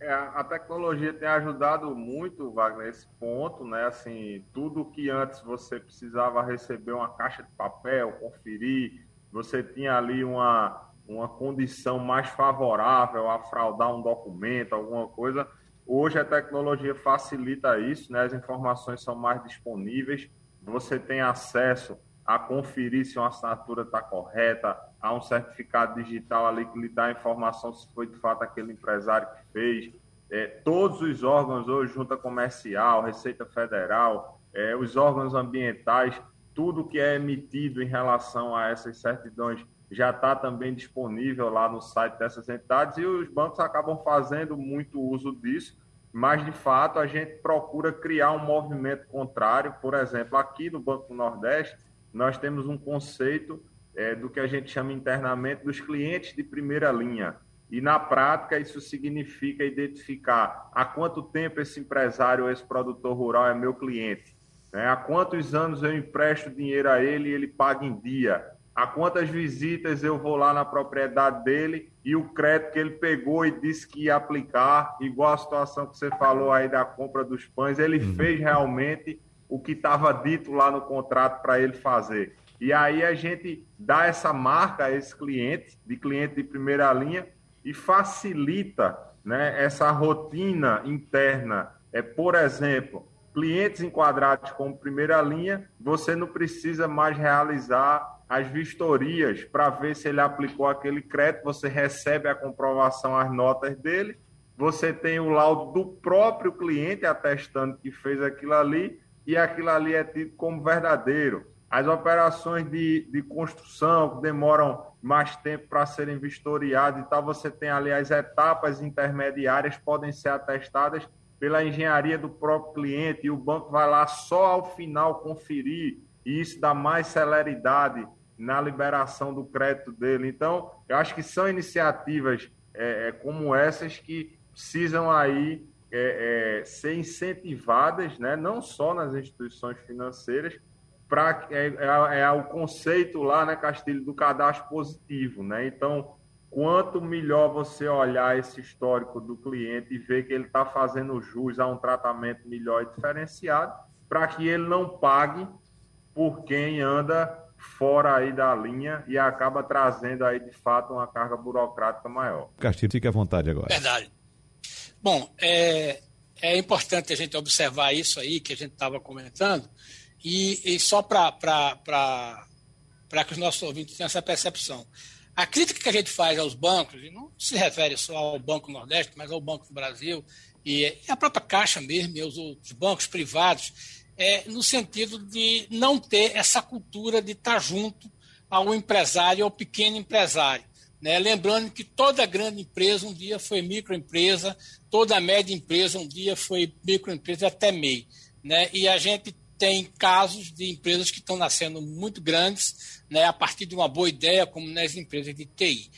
É, a tecnologia tem ajudado muito, Wagner, nesse ponto, né? Assim, tudo que antes você precisava receber uma caixa de papel, conferir, você tinha ali uma uma condição mais favorável a fraudar um documento, alguma coisa. Hoje a tecnologia facilita isso, né? as informações são mais disponíveis, você tem acesso a conferir se uma assinatura está correta, há um certificado digital ali que lhe dá a informação se foi de fato aquele empresário que fez. É, todos os órgãos hoje, Junta Comercial, Receita Federal, é, os órgãos ambientais, tudo que é emitido em relação a essas certidões já está também disponível lá no site dessas entidades e os bancos acabam fazendo muito uso disso, mas de fato a gente procura criar um movimento contrário. Por exemplo, aqui no Banco Nordeste, nós temos um conceito é, do que a gente chama internamente dos clientes de primeira linha. E na prática, isso significa identificar há quanto tempo esse empresário ou esse produtor rural é meu cliente, né? há quantos anos eu empresto dinheiro a ele e ele paga em dia a quantas visitas eu vou lá na propriedade dele e o crédito que ele pegou e disse que ia aplicar, igual a situação que você falou aí da compra dos pães, ele uhum. fez realmente o que estava dito lá no contrato para ele fazer. E aí a gente dá essa marca a esse cliente, de cliente de primeira linha, e facilita né, essa rotina interna. É, por exemplo, clientes enquadrados como primeira linha, você não precisa mais realizar as vistorias para ver se ele aplicou aquele crédito, você recebe a comprovação, as notas dele, você tem o laudo do próprio cliente atestando que fez aquilo ali. E aquilo ali é tido como verdadeiro. As operações de, de construção que demoram mais tempo para serem vistoriadas e tal, você tem ali as etapas intermediárias, podem ser atestadas pela engenharia do próprio cliente. E o banco vai lá só ao final conferir. E isso dá mais celeridade na liberação do crédito dele. Então, eu acho que são iniciativas é, é como essas que precisam aí é, é, ser incentivadas, né, não só nas instituições financeiras, para é, é, é, o conceito lá, né, Castilho, do cadastro positivo, né? Então, quanto melhor você olhar esse histórico do cliente e ver que ele está fazendo jus a um tratamento melhor e diferenciado, para que ele não pague por quem anda fora aí da linha e acaba trazendo aí de fato uma carga burocrática maior. Castilho, fique à vontade agora. Verdade. Bom, é, é importante a gente observar isso aí que a gente estava comentando, e, e só para que os nossos ouvintes tenham essa percepção. A crítica que a gente faz aos bancos, e não se refere só ao Banco Nordeste, mas ao Banco do Brasil, e a própria Caixa mesmo, e aos outros bancos privados, é no sentido de não ter essa cultura de estar junto ao empresário, ao pequeno empresário. Né? Lembrando que toda grande empresa um dia foi microempresa, toda média empresa um dia foi microempresa até MEI. Né? E a gente tem casos de empresas que estão nascendo muito grandes né, a partir de uma boa ideia, como nas empresas de TI.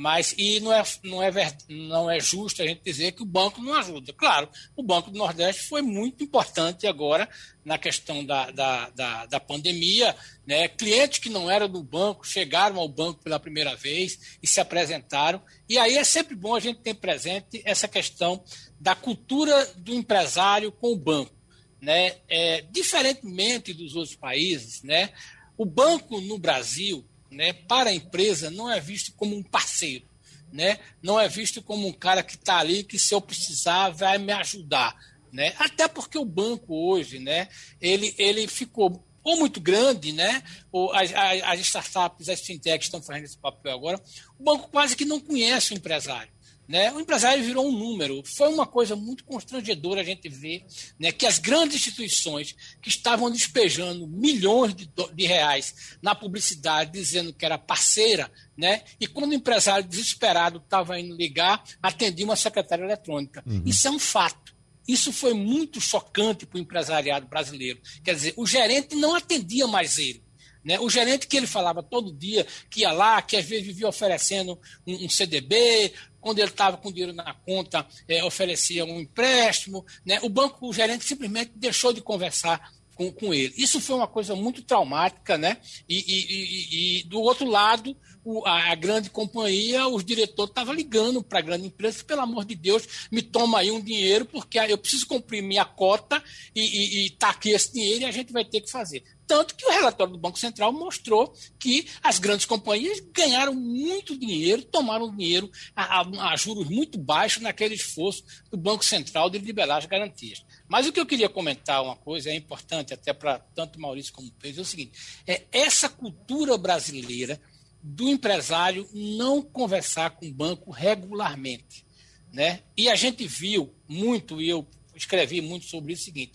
Mas e não é, não, é, não é justo a gente dizer que o banco não ajuda. Claro, o Banco do Nordeste foi muito importante agora na questão da, da, da, da pandemia. Né? Clientes que não eram do banco chegaram ao banco pela primeira vez e se apresentaram. E aí é sempre bom a gente ter presente essa questão da cultura do empresário com o banco. Né? É, diferentemente dos outros países, né? o banco no Brasil né, para a empresa não é visto como um parceiro, né? não é visto como um cara que está ali que se eu precisar vai me ajudar. Né? Até porque o banco hoje, né, ele, ele ficou ou muito grande, né? Ou as, as startups, as fintechs estão fazendo esse papel agora. O banco quase que não conhece o empresário. Né? O empresário virou um número. Foi uma coisa muito constrangedora a gente ver né, que as grandes instituições que estavam despejando milhões de, de reais na publicidade, dizendo que era parceira, né? e quando o empresário desesperado estava indo ligar, atendia uma secretária eletrônica. Uhum. Isso é um fato. Isso foi muito chocante para o empresariado brasileiro. Quer dizer, o gerente não atendia mais ele. Né? O gerente que ele falava todo dia, que ia lá, que às vezes vivia oferecendo um, um CDB, quando ele estava com dinheiro na conta, é, oferecia um empréstimo. Né? O banco, o gerente simplesmente deixou de conversar com, com ele. Isso foi uma coisa muito traumática, né? E, e, e, e do outro lado, o, a, a, grande companhia, os diretores estavam ligando para a grande empresa, pelo amor de Deus, me toma aí um dinheiro, porque eu preciso cumprir minha cota e está aqui esse dinheiro e a gente vai ter que fazer. Tanto que o relatório do Banco Central mostrou que as grandes companhias ganharam muito dinheiro, tomaram dinheiro a, a, a juros muito baixos naquele esforço do Banco Central de liberar as garantias. Mas o que eu queria comentar, uma coisa é importante até para tanto Maurício como Pedro, é o seguinte: é essa cultura brasileira do empresário não conversar com o banco regularmente. Né? E a gente viu muito, e eu escrevi muito sobre isso, o seguinte,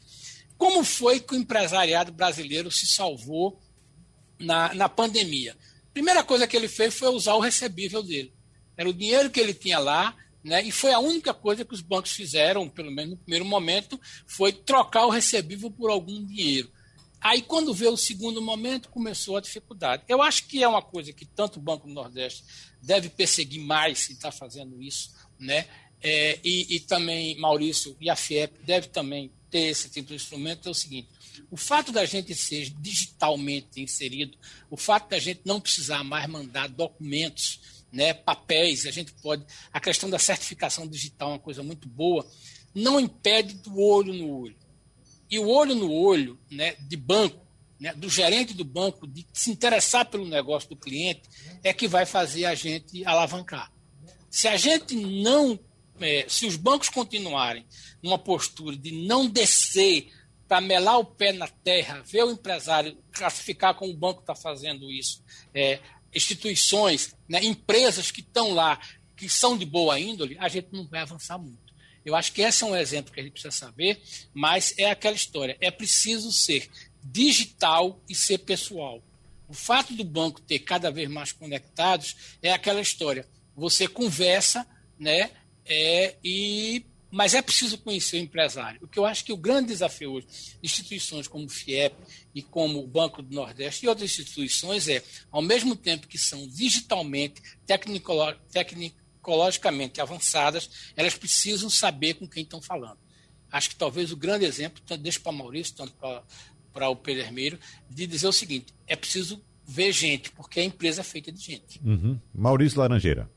como foi que o empresariado brasileiro se salvou na, na pandemia? Primeira coisa que ele fez foi usar o recebível dele. Era o dinheiro que ele tinha lá, né? e foi a única coisa que os bancos fizeram, pelo menos no primeiro momento, foi trocar o recebível por algum dinheiro. Aí, quando veio o segundo momento, começou a dificuldade. Eu acho que é uma coisa que tanto o Banco do Nordeste deve perseguir mais se está fazendo isso, né? É, e, e, também Maurício e a FIEP deve também ter esse tipo de instrumento é o seguinte: o fato da gente ser digitalmente inserido, o fato da gente não precisar mais mandar documentos, né, papéis, a gente pode. A questão da certificação digital é uma coisa muito boa, não impede do olho no olho. E o olho no olho né, de banco, né, do gerente do banco, de se interessar pelo negócio do cliente, é que vai fazer a gente alavancar. Se a gente não. É, se os bancos continuarem numa postura de não descer para melar o pé na terra, ver o empresário classificar como o banco está fazendo isso, é, instituições, né, empresas que estão lá, que são de boa índole, a gente não vai avançar muito. Eu acho que esse é um exemplo que a gente precisa saber, mas é aquela história: é preciso ser digital e ser pessoal. O fato do banco ter cada vez mais conectados é aquela história. Você conversa, né? É, e mas é preciso conhecer o empresário. O que eu acho que o grande desafio hoje, instituições como o FIEP e como o Banco do Nordeste e outras instituições, é, ao mesmo tempo que são digitalmente, tecnologicamente avançadas, elas precisam saber com quem estão falando. Acho que talvez o grande exemplo, tanto deixo para Maurício, tanto para, para o Hermeiro, de dizer o seguinte: é preciso ver gente, porque a empresa é feita de gente. Uhum. Maurício Laranjeira.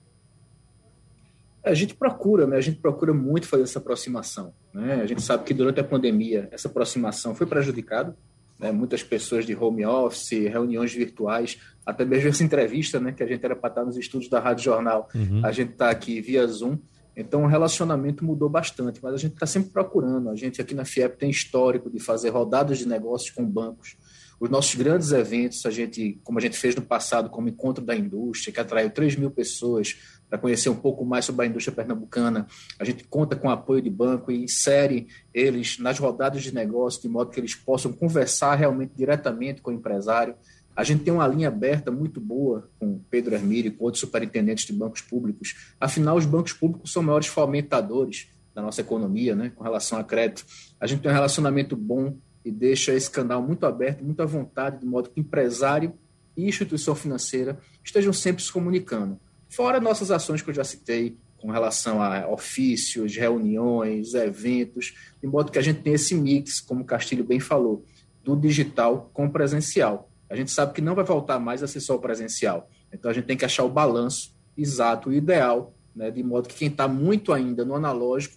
A gente procura, né? A gente procura muito fazer essa aproximação. Né? A gente sabe que durante a pandemia essa aproximação foi prejudicada. Né? Muitas pessoas de home office, reuniões virtuais, até mesmo essa entrevista, né? Que a gente era para estar nos estúdios da Rádio Jornal, uhum. a gente está aqui via Zoom. Então o relacionamento mudou bastante, mas a gente está sempre procurando. A gente aqui na FIEP tem histórico de fazer rodadas de negócios com bancos. Os nossos grandes eventos, a gente, como a gente fez no passado, como Encontro da Indústria, que atraiu 3 mil pessoas, para conhecer um pouco mais sobre a indústria pernambucana. A gente conta com o apoio de banco e insere eles nas rodadas de negócio, de modo que eles possam conversar realmente diretamente com o empresário. A gente tem uma linha aberta muito boa com Pedro Hermírio e com outros superintendentes de bancos públicos. Afinal, os bancos públicos são maiores fomentadores da nossa economia, né, com relação a crédito. A gente tem um relacionamento bom e deixa esse canal muito aberto, muito à vontade, de modo que empresário e instituição financeira estejam sempre se comunicando. Fora nossas ações que eu já citei, com relação a ofícios, reuniões, eventos, de modo que a gente tem esse mix, como o Castilho bem falou, do digital com o presencial. A gente sabe que não vai voltar mais a ser só o presencial. Então a gente tem que achar o balanço exato, o ideal, né, de modo que quem está muito ainda no analógico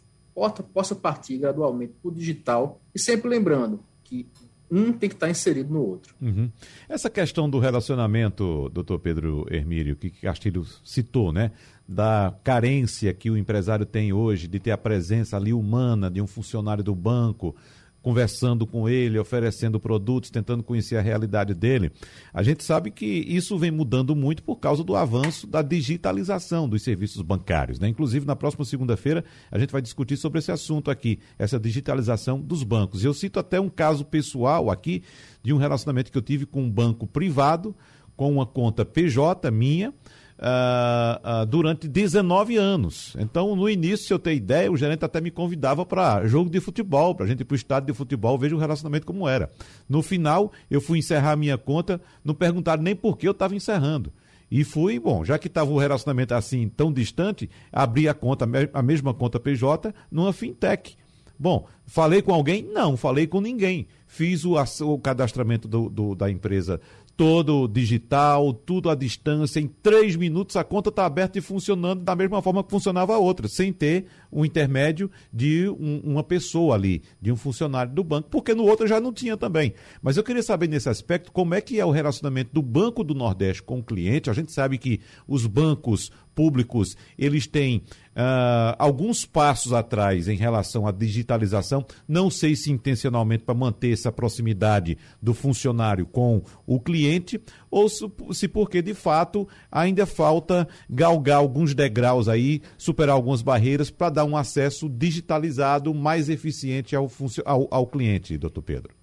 possa partir gradualmente para o digital. E sempre lembrando que um tem que estar inserido no outro. Uhum. Essa questão do relacionamento, doutor Pedro Hermírio, que Castilho citou, né? Da carência que o empresário tem hoje de ter a presença ali humana de um funcionário do banco, conversando com ele, oferecendo produtos, tentando conhecer a realidade dele. A gente sabe que isso vem mudando muito por causa do avanço da digitalização dos serviços bancários. Né? Inclusive, na próxima segunda-feira, a gente vai discutir sobre esse assunto aqui, essa digitalização dos bancos. Eu cito até um caso pessoal aqui de um relacionamento que eu tive com um banco privado, com uma conta PJ minha uh, uh, durante 19 anos. Então, no início, se eu ter ideia, o gerente até me convidava para jogo de futebol, para a gente ir para o estádio de futebol, veja o relacionamento como era. No final, eu fui encerrar a minha conta, não perguntaram nem por que eu estava encerrando. E fui, bom, já que estava o relacionamento assim tão distante, abri a conta, a mesma conta PJ, numa fintech. Bom, falei com alguém? Não, falei com ninguém. Fiz o, o cadastramento do, do, da empresa todo digital, tudo à distância. Em três minutos a conta está aberta e funcionando da mesma forma que funcionava a outra, sem ter um intermédio de um, uma pessoa ali, de um funcionário do banco, porque no outro já não tinha também. Mas eu queria saber nesse aspecto como é que é o relacionamento do Banco do Nordeste com o cliente. A gente sabe que os bancos públicos eles têm Uh, alguns passos atrás em relação à digitalização, não sei se intencionalmente para manter essa proximidade do funcionário com o cliente, ou se porque de fato ainda falta galgar alguns degraus aí, superar algumas barreiras para dar um acesso digitalizado mais eficiente ao, ao, ao cliente, doutor Pedro.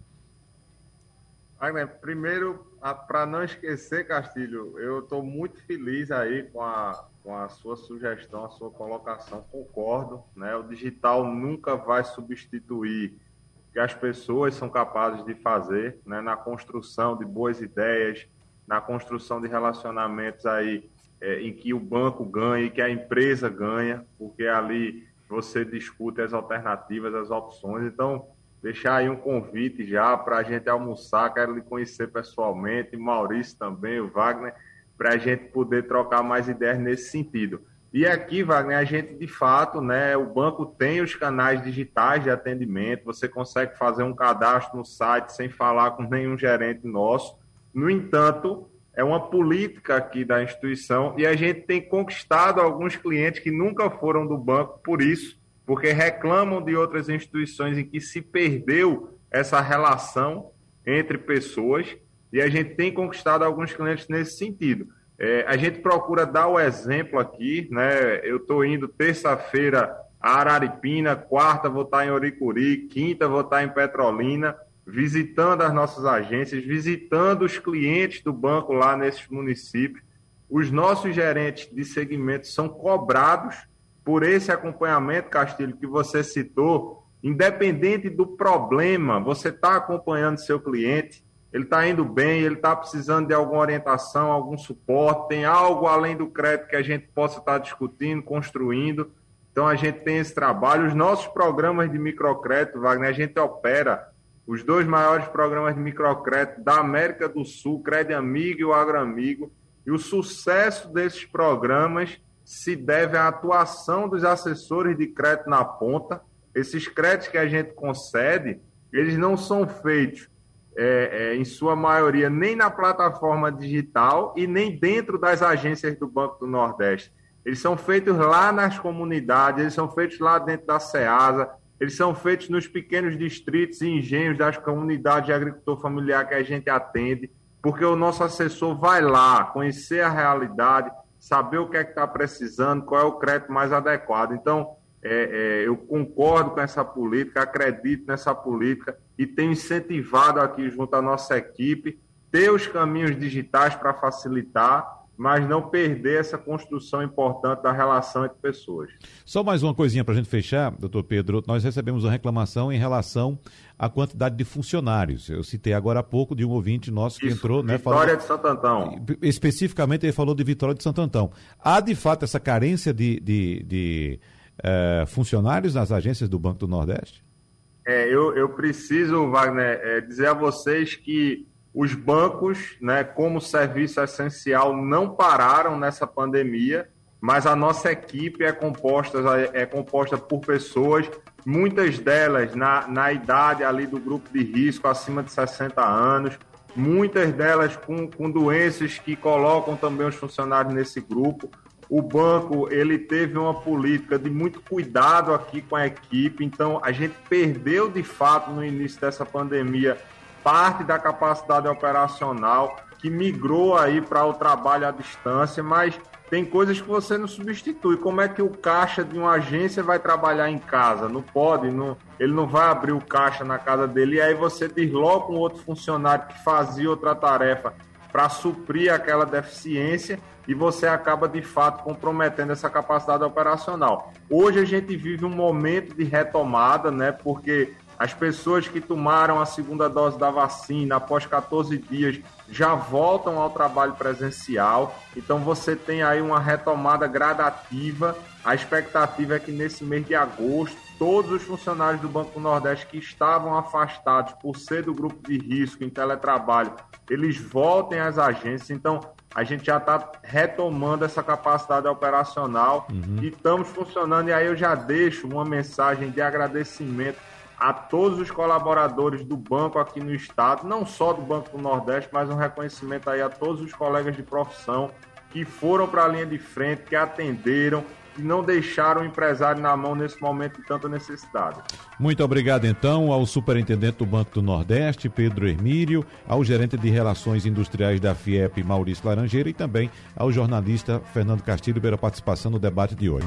Primeiro, para não esquecer, Castilho, eu estou muito feliz aí com a com a sua sugestão, a sua colocação, concordo. Né? O digital nunca vai substituir o que as pessoas são capazes de fazer né? na construção de boas ideias, na construção de relacionamentos aí é, em que o banco ganha e que a empresa ganha, porque ali você discute as alternativas, as opções. Então, deixar aí um convite já para a gente almoçar, quero lhe conhecer pessoalmente, Maurício também, o Wagner, para a gente poder trocar mais ideias nesse sentido. E aqui, Wagner, a gente de fato, né, o banco tem os canais digitais de atendimento, você consegue fazer um cadastro no site sem falar com nenhum gerente nosso. No entanto, é uma política aqui da instituição e a gente tem conquistado alguns clientes que nunca foram do banco por isso, porque reclamam de outras instituições em que se perdeu essa relação entre pessoas e a gente tem conquistado alguns clientes nesse sentido. É, a gente procura dar o exemplo aqui, né? Eu estou indo terça-feira a Araripina, quarta vou estar em Oricuri, quinta vou estar em Petrolina, visitando as nossas agências, visitando os clientes do banco lá nesses municípios. Os nossos gerentes de segmento são cobrados por esse acompanhamento, Castilho, que você citou, independente do problema, você está acompanhando seu cliente, ele está indo bem, ele está precisando de alguma orientação, algum suporte, tem algo além do crédito que a gente possa estar tá discutindo, construindo. Então a gente tem esse trabalho. Os nossos programas de microcrédito, Wagner, a gente opera os dois maiores programas de microcrédito da América do Sul, Crédito Amigo e o Agroamigo. E o sucesso desses programas se deve à atuação dos assessores de crédito na ponta. Esses créditos que a gente concede, eles não são feitos é, é, em sua maioria, nem na plataforma digital e nem dentro das agências do Banco do Nordeste. Eles são feitos lá nas comunidades, eles são feitos lá dentro da SEASA, eles são feitos nos pequenos distritos e engenhos das comunidades de agricultor familiar que a gente atende, porque o nosso assessor vai lá conhecer a realidade, saber o que é que está precisando, qual é o crédito mais adequado. Então, é, é, eu concordo com essa política, acredito nessa política e tenho incentivado aqui junto à nossa equipe ter os caminhos digitais para facilitar, mas não perder essa construção importante da relação entre pessoas. Só mais uma coisinha para a gente fechar, doutor Pedro. Nós recebemos uma reclamação em relação à quantidade de funcionários. Eu citei agora há pouco de um ouvinte nosso que Isso, entrou. Né, Vitória falou, de Santo Antão. Especificamente, ele falou de Vitória de Santo Antão. Há, de fato, essa carência de, de, de é, funcionários nas agências do Banco do Nordeste? É, eu, eu preciso, Wagner, é, dizer a vocês que os bancos, né, como serviço essencial, não pararam nessa pandemia, mas a nossa equipe é composta, é composta por pessoas, muitas delas na, na idade ali do grupo de risco, acima de 60 anos, muitas delas com, com doenças que colocam também os funcionários nesse grupo. O banco ele teve uma política de muito cuidado aqui com a equipe, então a gente perdeu de fato no início dessa pandemia parte da capacidade operacional que migrou aí para o trabalho à distância, mas tem coisas que você não substitui. Como é que o caixa de uma agência vai trabalhar em casa? Não pode, não, ele não vai abrir o caixa na casa dele e aí você desloca um outro funcionário que fazia outra tarefa para suprir aquela deficiência e você acaba de fato comprometendo essa capacidade operacional. Hoje a gente vive um momento de retomada, né? Porque as pessoas que tomaram a segunda dose da vacina após 14 dias já voltam ao trabalho presencial. Então você tem aí uma retomada gradativa. A expectativa é que nesse mês de agosto todos os funcionários do Banco do Nordeste que estavam afastados por ser do grupo de risco em teletrabalho, eles voltem às agências. Então, a gente já está retomando essa capacidade operacional uhum. e estamos funcionando. E aí eu já deixo uma mensagem de agradecimento a todos os colaboradores do banco aqui no estado, não só do Banco do Nordeste, mas um reconhecimento aí a todos os colegas de profissão que foram para a linha de frente, que atenderam, e não deixaram o empresário na mão nesse momento de tanta necessidade. Muito obrigado, então, ao superintendente do Banco do Nordeste, Pedro Hermírio, ao gerente de Relações Industriais da FIEP, Maurício Laranjeira, e também ao jornalista Fernando Castilho pela participação no debate de hoje.